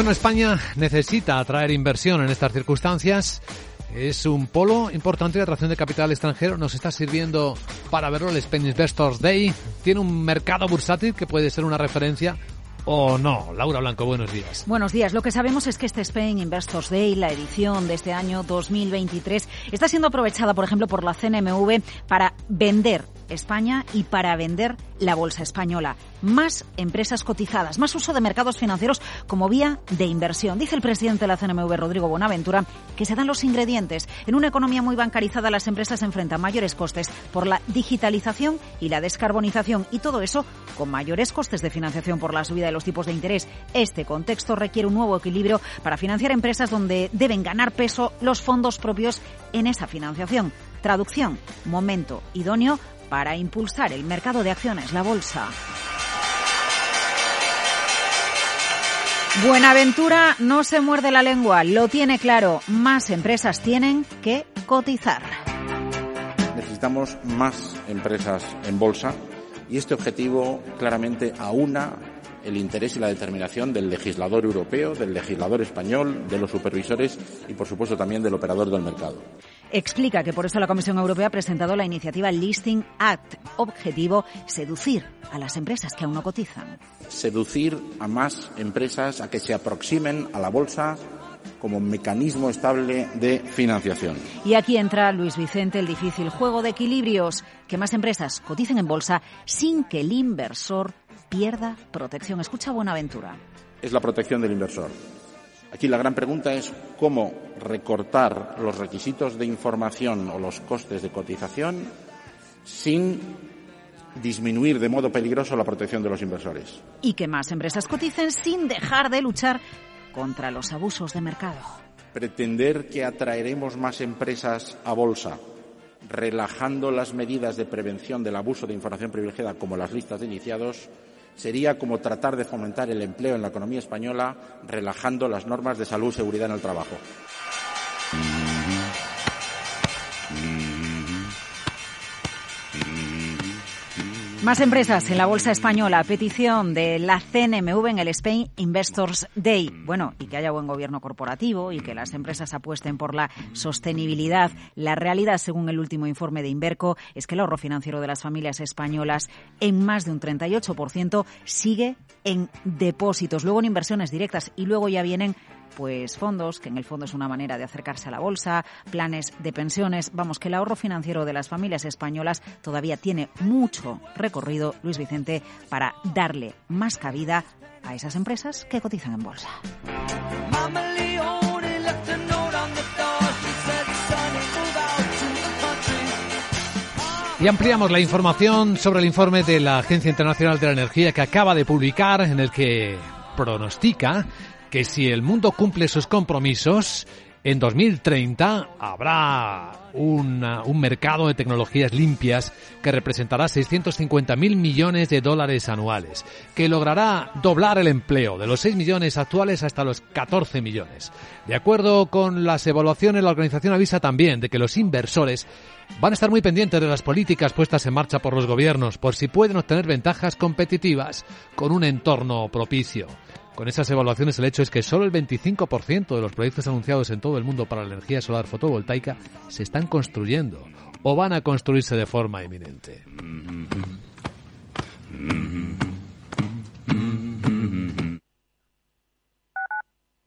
Bueno, España necesita atraer inversión en estas circunstancias. Es un polo importante de atracción de capital extranjero. Nos está sirviendo para verlo el Spain Investors Day. Tiene un mercado bursátil que puede ser una referencia o no. Laura Blanco, buenos días. Buenos días. Lo que sabemos es que este Spain Investors Day, la edición de este año 2023, está siendo aprovechada, por ejemplo, por la CNMV para vender España y para vender la bolsa española. Más empresas cotizadas, más uso de mercados financieros como vía de inversión. Dice el presidente de la CNMV, Rodrigo Bonaventura, que se dan los ingredientes. En una economía muy bancarizada, las empresas enfrentan mayores costes por la digitalización y la descarbonización y todo eso con mayores costes de financiación por la subida de los tipos de interés. Este contexto requiere un nuevo equilibrio para financiar empresas donde deben ganar peso los fondos propios en esa financiación. Traducción, momento idóneo para impulsar el mercado de acciones, la bolsa. Buenaventura no se muerde la lengua, lo tiene claro. Más empresas tienen que cotizar. Necesitamos más empresas en bolsa y este objetivo claramente aúna el interés y la determinación del legislador europeo, del legislador español, de los supervisores y, por supuesto, también del operador del mercado. Explica que por eso la Comisión Europea ha presentado la iniciativa Listing Act, objetivo seducir a las empresas que aún no cotizan. Seducir a más empresas a que se aproximen a la bolsa como mecanismo estable de financiación. Y aquí entra Luis Vicente el difícil juego de equilibrios, que más empresas coticen en bolsa sin que el inversor pierda protección. Escucha Buenaventura. Es la protección del inversor. Aquí la gran pregunta es cómo recortar los requisitos de información o los costes de cotización sin disminuir de modo peligroso la protección de los inversores. Y que más empresas coticen sin dejar de luchar contra los abusos de mercado. Pretender que atraeremos más empresas a bolsa relajando las medidas de prevención del abuso de información privilegiada como las listas de iniciados sería como tratar de fomentar el empleo en la economía española relajando las normas de salud y seguridad en el trabajo. Más empresas en la bolsa española. Petición de la CNMV en el Spain Investors Day. Bueno, y que haya buen gobierno corporativo y que las empresas apuesten por la sostenibilidad. La realidad, según el último informe de Inverco, es que el ahorro financiero de las familias españolas en más de un 38% sigue en depósitos, luego en inversiones directas y luego ya vienen pues fondos, que en el fondo es una manera de acercarse a la bolsa, planes de pensiones. Vamos, que el ahorro financiero de las familias españolas todavía tiene mucho recorrido, Luis Vicente, para darle más cabida a esas empresas que cotizan en bolsa. Y ampliamos la información sobre el informe de la Agencia Internacional de la Energía que acaba de publicar en el que pronostica que si el mundo cumple sus compromisos, en 2030 habrá un mercado de tecnologías limpias que representará 650 mil millones de dólares anuales, que logrará doblar el empleo de los 6 millones actuales hasta los 14 millones. De acuerdo con las evaluaciones, la organización avisa también de que los inversores van a estar muy pendientes de las políticas puestas en marcha por los gobiernos por si pueden obtener ventajas competitivas con un entorno propicio. Con esas evaluaciones el hecho es que solo el 25% de los proyectos anunciados en todo el mundo para la energía solar fotovoltaica se están construyendo o van a construirse de forma inminente.